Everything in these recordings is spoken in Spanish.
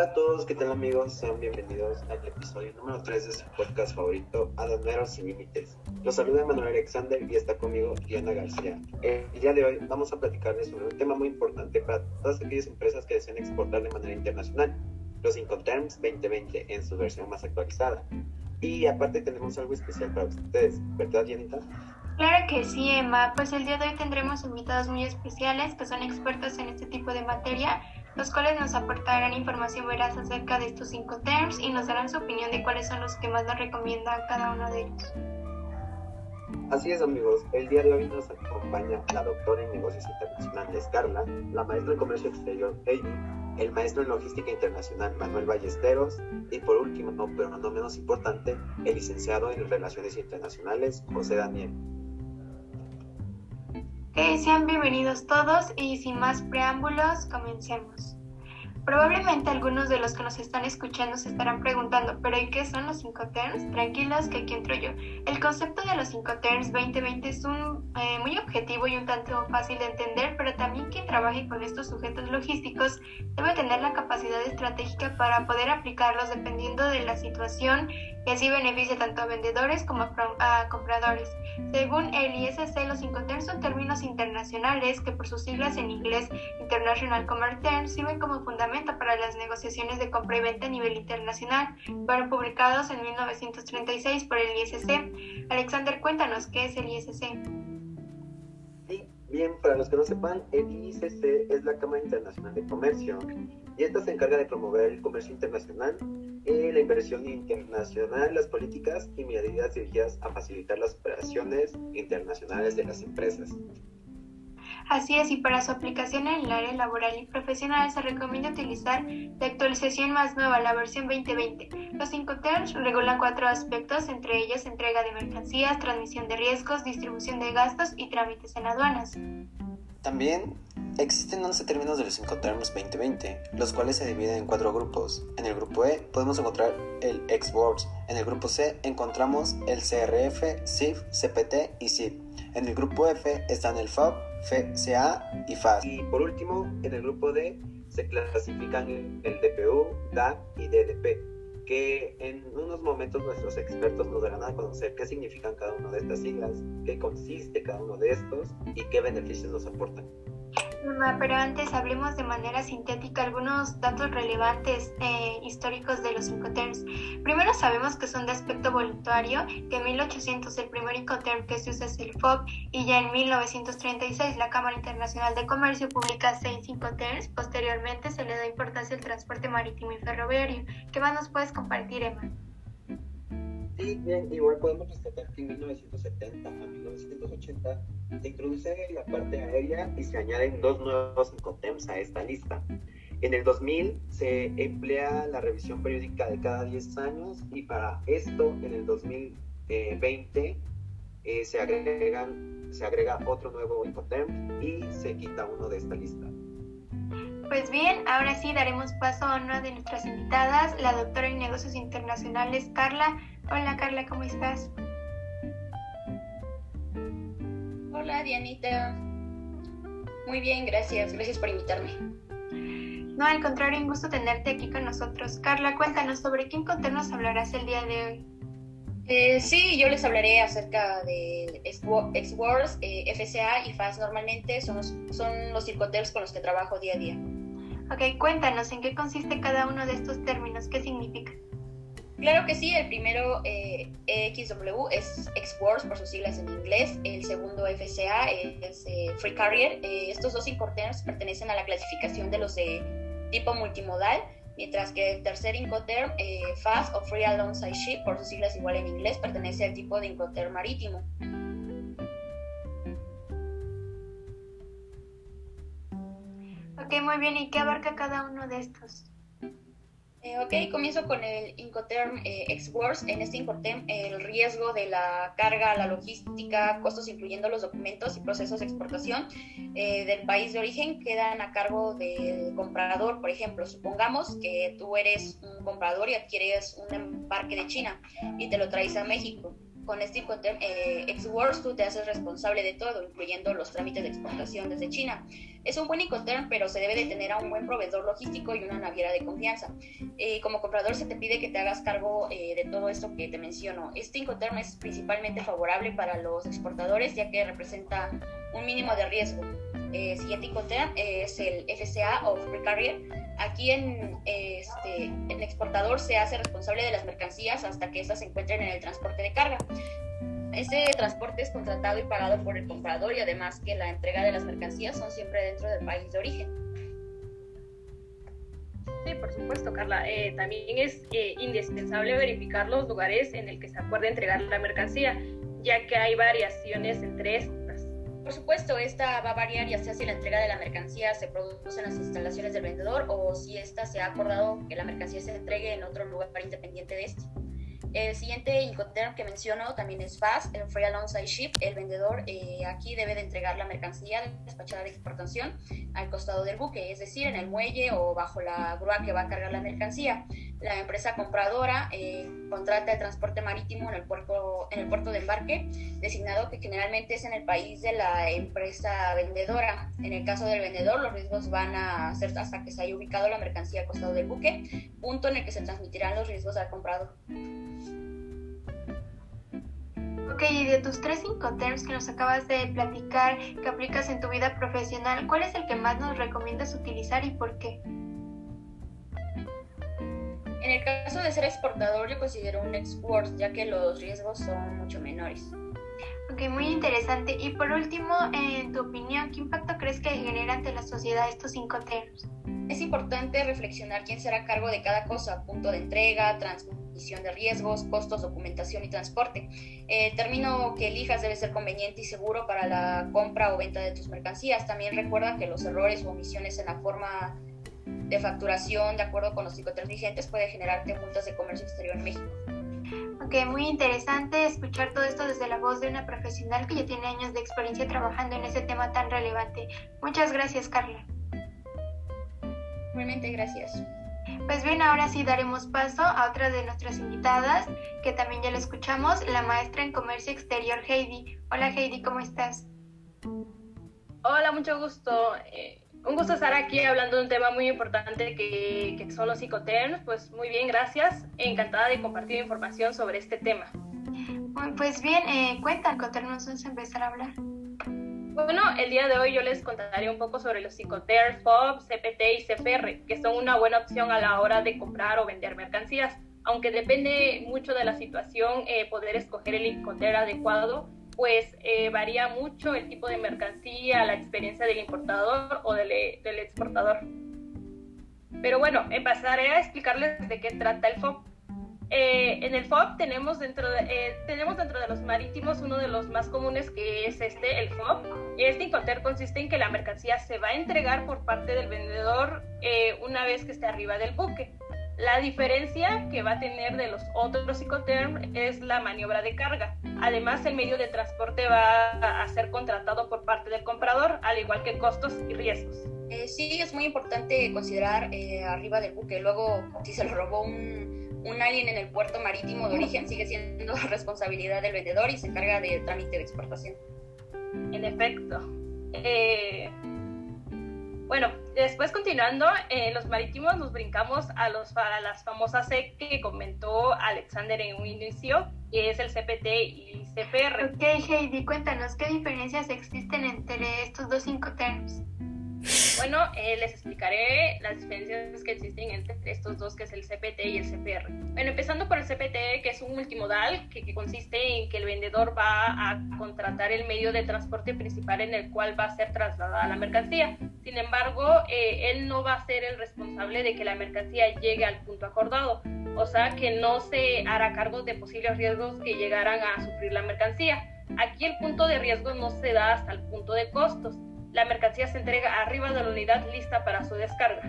Hola a todos, ¿qué tal amigos? Sean bienvenidos al episodio número 3 de su podcast favorito, Aduaneros sin Límites. Los saluda Manuel Alexander y está conmigo Diana García. El día de hoy vamos a platicarles sobre un tema muy importante para todas aquellas empresas que desean exportar de manera internacional, los Incoterms 2020 en su versión más actualizada. Y aparte tenemos algo especial para ustedes, ¿verdad Dianita? Claro que sí, Emma. Pues el día de hoy tendremos invitados muy especiales que son expertos en este tipo de materia los cuales nos aportarán información veraz acerca de estos cinco terms y nos darán su opinión de cuáles son los que más nos recomienda cada uno de ellos. Así es amigos, el día de hoy nos acompaña la doctora en negocios internacionales Carla, la maestra en comercio exterior Heidi, el maestro en logística internacional Manuel Ballesteros y por último, no, pero no menos importante, el licenciado en relaciones internacionales José Daniel. Que sean bienvenidos todos y sin más preámbulos, comencemos. Probablemente algunos de los que nos están escuchando se estarán preguntando, ¿pero y qué son los cinco terms? Tranquilos, que aquí entro yo. El concepto de los cinco terms 2020 es un, eh, muy objetivo y un tanto fácil de entender, pero también trabaje con estos sujetos logísticos debe tener la capacidad estratégica para poder aplicarlos dependiendo de la situación y así beneficia tanto a vendedores como a, compradores. Según el ISC, los Incoterms son términos internacionales que por sus siglas en inglés International Commerce Terms sirven como fundamento para las negociaciones de compra y venta a nivel internacional. Fueron publicados en 1936 por el ISC. Alexander, cuéntanos qué es el ISC. Bien, para los que no sepan, el ISC es la Cámara Internacional de Comercio y esta se encarga de promover el comercio internacional la inversión internacional, las políticas y medidas dirigidas a facilitar las operaciones internacionales de las empresas. Así es, y para su aplicación en el área laboral y profesional se recomienda utilizar la actualización más nueva, la versión 2020. Los Incoterms regulan cuatro aspectos, entre ellos entrega de mercancías, transmisión de riesgos, distribución de gastos y trámites en aduanas. También existen 11 términos de los Incoterms 2020, los cuales se dividen en cuatro grupos. En el grupo E podemos encontrar el Exports, en el grupo C encontramos el CRF, CIF, CPT y CIP. En el grupo F están el FAB, FCA y FAS. Y por último, en el grupo D se clasifican el DPU, DA y DDP que en unos momentos nuestros expertos nos darán a conocer qué significan cada una de estas siglas, qué consiste cada uno de estos y qué beneficios nos aportan pero antes hablemos de manera sintética algunos datos relevantes eh, históricos de los Incoterms. Primero sabemos que son de aspecto voluntario, que en 1800 el primer Incoterm que se usa es el FOB y ya en 1936 la Cámara Internacional de Comercio publica seis Incoterms. Posteriormente se le da importancia al transporte marítimo y ferroviario. ¿Qué más nos puedes compartir, Emma? Sí, bien, igual podemos rescatar que en 1970 a 1980 se introduce la parte aérea y se añaden dos nuevos incoterms a esta lista. En el 2000 se emplea la revisión periódica de cada 10 años y para esto en el 2020 eh, se, agregan, se agrega otro nuevo incoterm y se quita uno de esta lista. Pues bien, ahora sí daremos paso a una de nuestras invitadas, la doctora en negocios internacionales Carla Hola Carla, ¿cómo estás? Hola Dianita. Muy bien, gracias. Gracias por invitarme. No, al contrario, un gusto tenerte aquí con nosotros. Carla, cuéntanos sobre qué nos hablarás el día de hoy. Eh, sí, yo les hablaré acerca de X-Wars, eh, FCA y FAS. Normalmente son los, son los con los que trabajo día a día. Ok, cuéntanos en qué consiste cada uno de estos términos, qué significa. Claro que sí, el primero eh, XW es Exports por sus siglas en inglés, el segundo FCA es eh, Free Carrier. Eh, estos dos Incoterms pertenecen a la clasificación de los de tipo multimodal, mientras que el tercer Incoterm, Fast o Free Alongside Ship por sus siglas igual en inglés, pertenece al tipo de Incoterm marítimo. Ok, muy bien. ¿Y qué abarca cada uno de estos? Eh, ok, comienzo con el Incoterm eh, X-Words. En este Incoterm, el riesgo de la carga, la logística, costos incluyendo los documentos y procesos de exportación eh, del país de origen quedan a cargo del comprador. Por ejemplo, supongamos que tú eres un comprador y adquieres un embarque de China y te lo traes a México. Con este Incoterm eh, X-Works tú te haces responsable de todo, incluyendo los trámites de exportación desde China. Es un buen Incoterm, pero se debe de tener a un buen proveedor logístico y una naviera de confianza. Eh, como comprador se te pide que te hagas cargo eh, de todo esto que te menciono. Este Incoterm es principalmente favorable para los exportadores ya que representa un mínimo de riesgo. Eh, siguiente Incoterm es el FCA o Free Carrier. Aquí en, este, el exportador se hace responsable de las mercancías hasta que éstas se encuentren en el transporte de carga. Ese transporte es contratado y pagado por el comprador y además que la entrega de las mercancías son siempre dentro del país de origen. Sí, por supuesto, Carla. Eh, también es eh, indispensable verificar los lugares en el que se acuerde entregar la mercancía, ya que hay variaciones entre estas. Por supuesto, esta va a variar ya sea si la entrega de la mercancía se produce en las instalaciones del vendedor o si esta se ha acordado que la mercancía se entregue en otro lugar independiente de este. El siguiente Incoterm que menciono también es FAST, el Free Alongside Ship. El vendedor eh, aquí debe de entregar la mercancía despachada de exportación al costado del buque, es decir, en el muelle o bajo la grúa que va a cargar la mercancía. La empresa compradora eh, contrata el transporte marítimo en el, puerto, en el puerto de embarque, designado que generalmente es en el país de la empresa vendedora. En el caso del vendedor, los riesgos van a ser hasta que se haya ubicado la mercancía al costado del buque, punto en el que se transmitirán los riesgos al comprador. Ok, y de tus tres Incoterms que nos acabas de platicar que aplicas en tu vida profesional, ¿cuál es el que más nos recomiendas utilizar y por qué? En el caso de ser exportador, yo considero un export, ya que los riesgos son mucho menores. Ok, muy interesante. Y por último, en tu opinión, ¿qué impacto crees que genera ante la sociedad estos cinco? Es importante reflexionar quién será a cargo de cada cosa, punto de entrega, transmisión de riesgos, costos, documentación y transporte. El término que elijas debe ser conveniente y seguro para la compra o venta de tus mercancías. También recuerda que los errores o omisiones en la forma de facturación, de acuerdo con los psicoterms vigentes, puede generarte multas de comercio exterior en México. Ok, muy interesante escuchar todo esto desde la voz de una profesional que ya tiene años de experiencia trabajando en ese tema tan relevante. Muchas gracias, Carla. Realmente gracias. Pues bien, ahora sí daremos paso a otra de nuestras invitadas, que también ya la escuchamos, la maestra en comercio exterior Heidi. Hola Heidi, ¿cómo estás? Hola, mucho gusto. Eh, un gusto estar aquí hablando de un tema muy importante que, que son los psicoterms. Pues muy bien, gracias. Encantada de compartir información sobre este tema. Pues bien, eh, cuenta, contarnos vamos a empezar a hablar. Bueno, el día de hoy yo les contaré un poco sobre los psicoterms, FOB, CPT y CFR, que son una buena opción a la hora de comprar o vender mercancías. Aunque depende mucho de la situación, eh, poder escoger el psicoterm adecuado pues eh, varía mucho el tipo de mercancía, la experiencia del importador o del, del exportador. Pero bueno, empezaré a explicarles de qué trata el FOB. Eh, en el FOB tenemos dentro, de, eh, tenemos dentro de los marítimos uno de los más comunes que es este, el FOB. Este Incoterm consiste en que la mercancía se va a entregar por parte del vendedor una vez que esté arriba del buque. La diferencia que va a tener de los otros Incoterm es la maniobra de carga. Además, el medio de transporte va a ser contratado por parte del comprador, al igual que costos y riesgos. Eh, sí, es muy importante considerar eh, arriba del buque. Luego, si se lo robó un, un alien en el puerto marítimo de origen, sigue siendo responsabilidad del vendedor y se encarga del trámite de exportación. En efecto. Eh, bueno, después continuando, en los marítimos nos brincamos a, los, a las famosas C que comentó Alexander en un inicio, que es el CPT y CPR. Ok, Heidi, cuéntanos, ¿qué diferencias existen entre estos dos cinco términos? Bueno, eh, les explicaré las diferencias que existen entre estos dos, que es el CPT y el CPR. Bueno, empezando por el CPT, que es un multimodal, que, consiste en que el vendedor va a contratar el medio de transporte principal en el cual va a ser trasladada la mercancía. Sin embargo, eh, él no va a ser el responsable de que la mercancía llegue al punto acordado, o sea que no se hará cargo de posibles riesgos que llegaran a sufrir la mercancía. Aquí el punto de riesgo no se da hasta el punto de costos la mercancía se entrega arriba de la unidad lista para su descarga.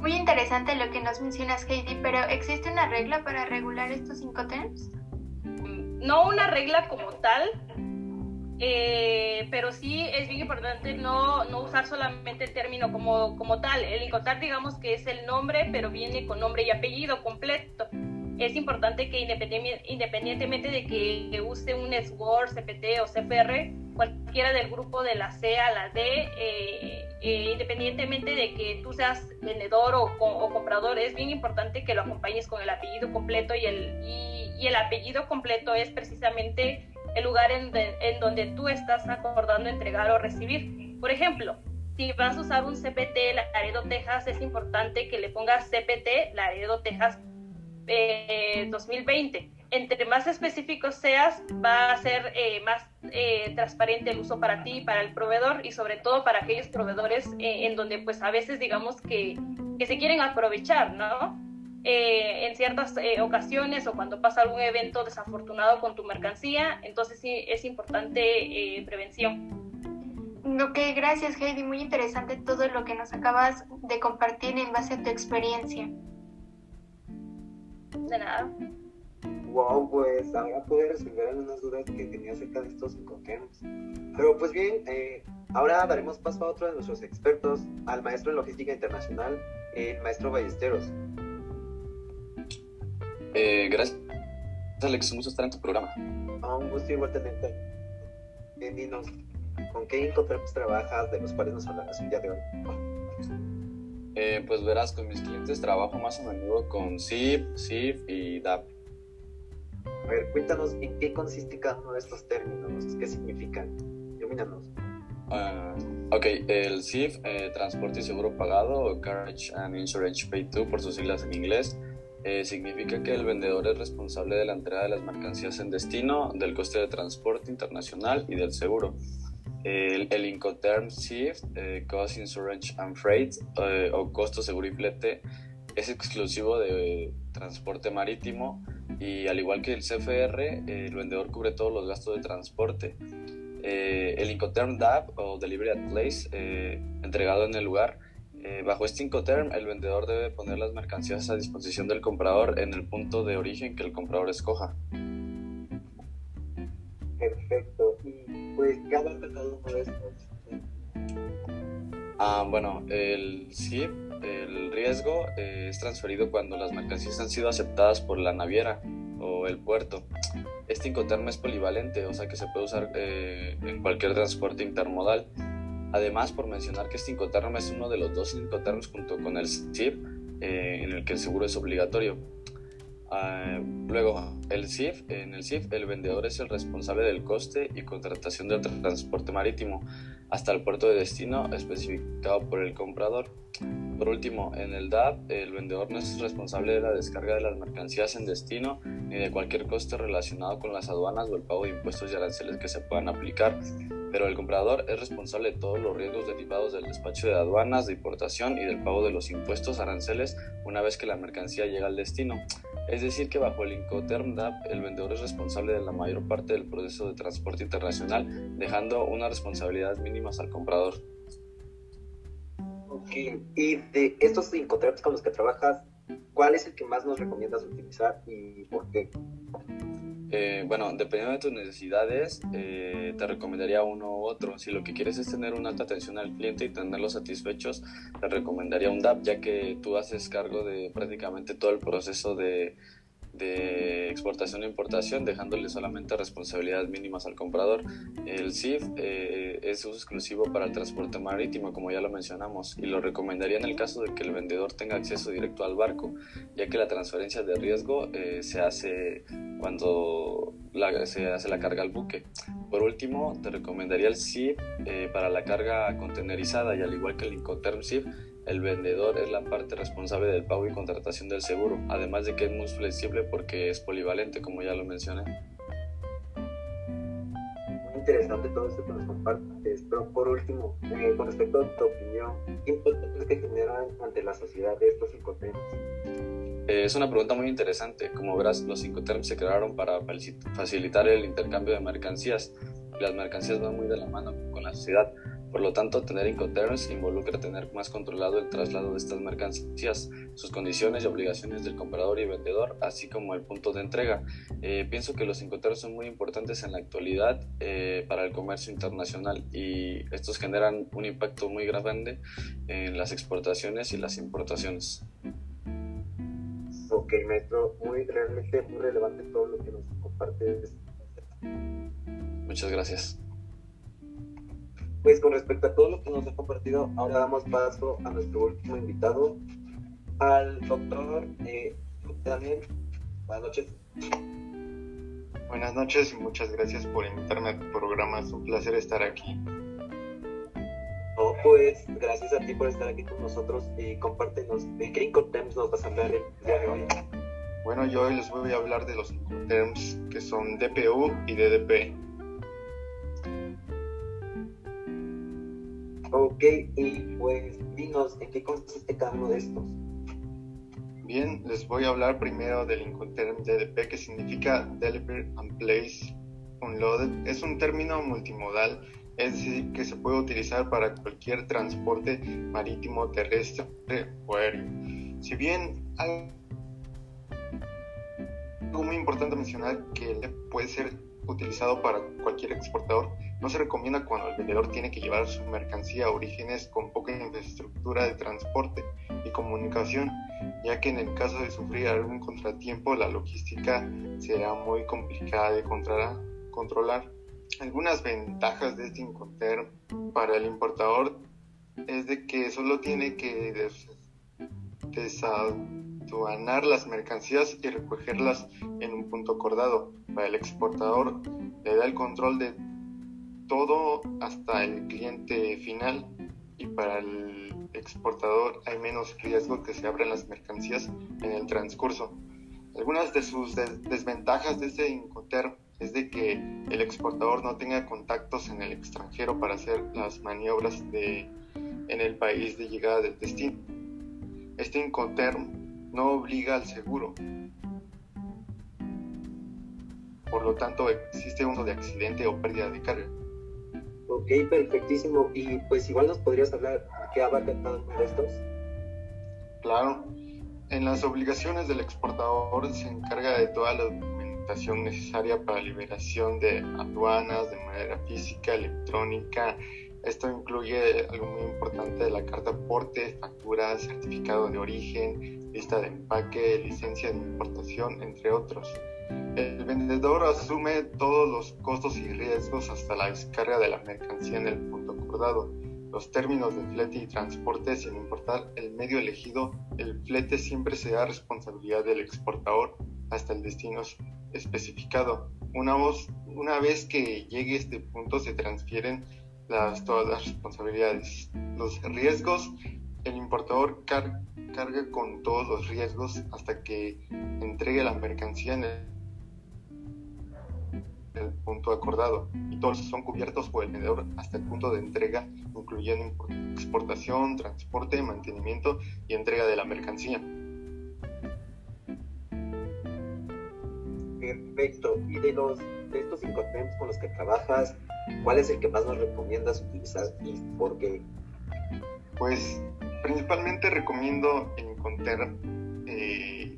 Muy interesante lo que nos mencionas, Heidi, pero ¿existe una regla para regular estos cinco terms? No una regla como tal, eh, pero sí es bien importante no, no, usar solamente el término como, como tal. El incoterm digamos que es el nombre, pero viene con nombre y apellido completo. Es importante que independientemente de que use un SWOR, CPT o CFR, cualquiera del grupo de la C a la D, eh, eh, independientemente de que tú seas vendedor o, comprador, es bien importante que lo acompañes con el apellido completo y el, apellido completo es precisamente el lugar en, en donde tú estás acordando entregar o recibir. Por ejemplo, si vas a usar un CPT Laredo, Texas, es importante que le pongas CPT Laredo, Texas 2020. Eh, Entre más específicos seas, va a ser eh, más eh, transparente el uso para ti para el proveedor y sobre todo para aquellos proveedores en donde pues a veces digamos que, que se quieren aprovechar, ¿no? en ciertas ocasiones o cuando pasa algún evento desafortunado con tu mercancía, entonces sí es importante prevención. Ok, gracias Heidi, muy interesante todo lo que nos acabas de compartir en base a tu experiencia. De nada. Wow, pues ahora pude resolver algunas dudas que tenía acerca de estos encontremos. Pero pues bien, eh, ahora daremos paso a otro de nuestros expertos, al maestro en logística internacional, el maestro Ballesteros. Eh, gracias, Alex, un gusto estar en tu programa. Ah, un gusto igual tenerte. Bien, dinos, ¿Con qué Incoterms trabajas de los cuales nos hablarás el día de hoy? Eh, pues verás, con mis clientes trabajo más a menudo con SIP, SIF y DAP. A ver, cuéntanos en qué consiste cada uno de estos términos, qué significan. Ilumínanos. Uh, ok, el SIF, eh, Transporte y Seguro Pagado, o Carriage and Insurance Paid To, por sus siglas en inglés, eh, significa que el vendedor es responsable de la entrega de las mercancías en destino, del coste de transporte internacional y del seguro. El, Incoterm Shift, eh, Cost Insurance and Freight eh, o costo seguro y flete es exclusivo de transporte marítimo y al igual que el CFR, eh, el vendedor cubre todos los gastos de transporte. el Incoterm DAP o Delivery at Place, entregado en el lugar, bajo este Incoterm, el vendedor debe poner las mercancías a disposición del comprador en el punto de origen que el comprador escoja. Perfecto. Y pues, ¿qué abarca cada uno de estos? Ah, bueno, el SIP, el riesgo, eh, es transferido cuando las mercancías han sido aceptadas por la naviera o el puerto. Este incoterm es polivalente, o sea que se puede usar eh, en cualquier transporte intermodal. Además, por mencionar que este incoterm es uno de los dos incoterms junto con el SIP, eh, en el que el seguro es obligatorio. Ah, luego, el CIF, en el CIF el vendedor es el responsable del coste y contratación del transporte marítimo hasta el puerto de destino especificado por el comprador. Por último, en el DAP el vendedor no es responsable de la descarga de las mercancías en destino ni de cualquier coste relacionado con las aduanas o el pago de impuestos y aranceles que se puedan aplicar pero el comprador es responsable de todos los riesgos derivados del despacho de aduanas, de importación y del pago de los impuestos aranceles una vez que la mercancía llega al destino. Es decir, que bajo el Incoterm DAP el vendedor es responsable de la mayor parte del proceso de transporte internacional, dejando unas responsabilidades mínimas al comprador. Ok, y de estos Incoterms con los que trabajas, ¿cuál es el que más nos recomiendas utilizar y por qué? Eh, bueno, dependiendo de tus necesidades, eh, te recomendaría uno u otro. Si lo que quieres es tener una alta atención al cliente y tenerlos satisfechos, te recomendaría un DAP, ya que tú haces cargo de prácticamente todo el proceso de, de exportación e importación, dejándole solamente responsabilidades mínimas al comprador. El CIF eh, es exclusivo para el transporte marítimo, como ya lo mencionamos, y lo recomendaría en el caso de que el vendedor tenga acceso directo al barco, ya que la transferencia de riesgo eh, se hace cuando se hace la carga al buque. Por último, te recomendaría el CIF eh, para la carga contenerizada y al igual que el Incoterm CIF, el vendedor es la parte responsable del pago y contratación del seguro, además de que es muy flexible porque es polivalente, como ya lo mencioné. Muy interesante todo esto que nos compartes, pero por último, eh, con respecto a tu opinión, ¿qué impacto es que generan ante la sociedad de estos incoterms? Eh, es una pregunta muy interesante. Como verás, los incoterms se crearon para facilitar el intercambio de mercancías las mercancías van muy de la mano con la sociedad por lo tanto, tener Incoterms involucra tener más controlado el traslado de estas mercancías, sus condiciones y obligaciones del comprador y vendedor, así como el punto de entrega. Eh, pienso que los Incoterms son muy importantes en la actualidad eh, para el comercio internacional y estos generan un impacto muy grande en las exportaciones y las importaciones. Ok, maestro, muy realmente muy relevante todo lo que nos compartes. Muchas gracias. Pues con respecto a todo lo que nos ha compartido, ahora damos paso a nuestro último invitado, al doctor eh, Daniel. Buenas noches. Buenas noches y muchas gracias por invitarme a tu programa. Es un placer estar aquí. No, pues gracias a ti por estar aquí con nosotros y compártenos de qué Incoterms nos vas a hablar el día de hoy. Bueno, yo hoy les voy a hablar de los Incoterms que son DPU y DDP. Ok, y pues dinos en qué consiste cada uno de estos. Bien, les voy a hablar primero del Incoterm DDP que significa Deliver and Place Unloaded. Es un término multimodal, es decir, que se puede utilizar para cualquier transporte marítimo, terrestre o aéreo. Si bien algo muy importante mencionar que puede ser utilizado para cualquier exportador, no se recomienda cuando el vendedor tiene que llevar su mercancía a orígenes con poca infraestructura de transporte y comunicación, ya que en el caso de sufrir algún contratiempo la logística será muy complicada de controlar. Algunas ventajas de este Incoterm para el importador es de que solo tiene que desaduanar las mercancías y recogerlas en un punto acordado. Para el exportador le da el control de todo hasta el cliente final y para el exportador hay menos riesgo que se abran las mercancías en el transcurso. Algunas de sus desventajas de este Incoterm es de que el exportador no tenga contactos en el extranjero para hacer las maniobras de, en el país de llegada del destino. Este Incoterm no obliga al seguro. Por lo tanto, existe uso de accidente o pérdida de carga. Ok, perfectísimo. Y pues igual nos podrías hablar qué abarca cada uno de estos. Claro. En las obligaciones del exportador se encarga de toda la documentación necesaria para liberación de aduanas de manera física, electrónica. Esto incluye algo muy importante de la carta porte, factura, certificado de origen, lista de empaque, licencia de importación, entre otros. El vendedor asume todos los costos y riesgos hasta la descarga de la mercancía en el punto acordado. Los términos de flete y transporte, sin importar el medio elegido, el flete siempre será responsabilidad del exportador hasta el destino especificado. Una, voz, una vez que llegue este punto se transfieren las, todas las responsabilidades. Los riesgos, el importador carga con todos los riesgos hasta que entregue la mercancía en el el punto acordado y todos son cubiertos por el vendedor hasta el punto de entrega, incluyendo exportación, transporte, mantenimiento y entrega de la mercancía. Perfecto. Y de los de estos cinco temas con los que trabajas, ¿cuál es el que más nos recomiendas utilizar y por qué? Pues principalmente recomiendo encontrar eh,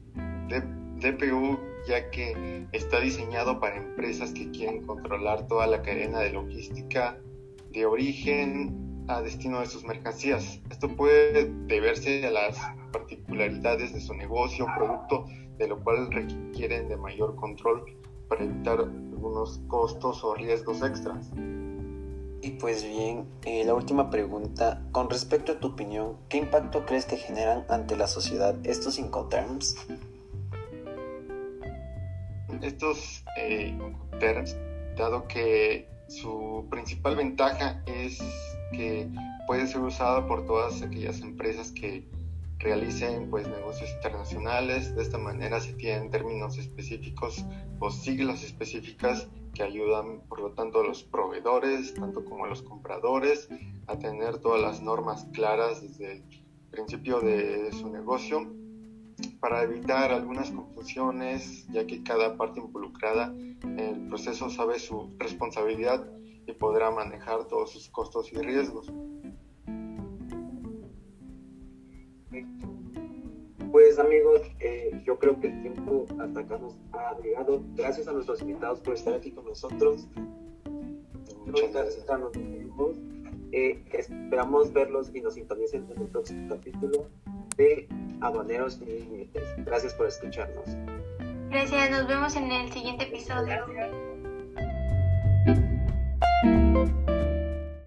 DPU ya que está diseñado para empresas que quieren controlar toda la cadena de logística de origen a destino de sus mercancías. Esto puede deberse a las particularidades de su negocio o producto, de lo cual requieren de mayor control para evitar algunos costos o riesgos extras. Y pues bien, eh, la última pregunta, con respecto a tu opinión, ¿qué impacto crees que generan ante la sociedad estos Incoterms? Estos eh, dado que su principal ventaja es que puede ser usado por todas aquellas empresas que realicen pues negocios internacionales. De esta manera se tienen términos específicos o siglas específicas que ayudan por lo tanto a los proveedores, tanto como a los compradores, a tener todas las normas claras desde el principio de su negocio para evitar algunas confusiones, ya que cada parte involucrada en el proceso sabe su responsabilidad y podrá manejar todos sus costos y riesgos. Pues amigos, eh, yo creo que el tiempo hasta acá nos ha llegado. Gracias a nuestros invitados por estar aquí con nosotros. Muchas gracias. a eh, esperamos verlos y nos sintonicen en el próximo capítulo de Habaneros Sin Límites. Pues, gracias por escucharnos. Gracias, nos vemos en el siguiente episodio.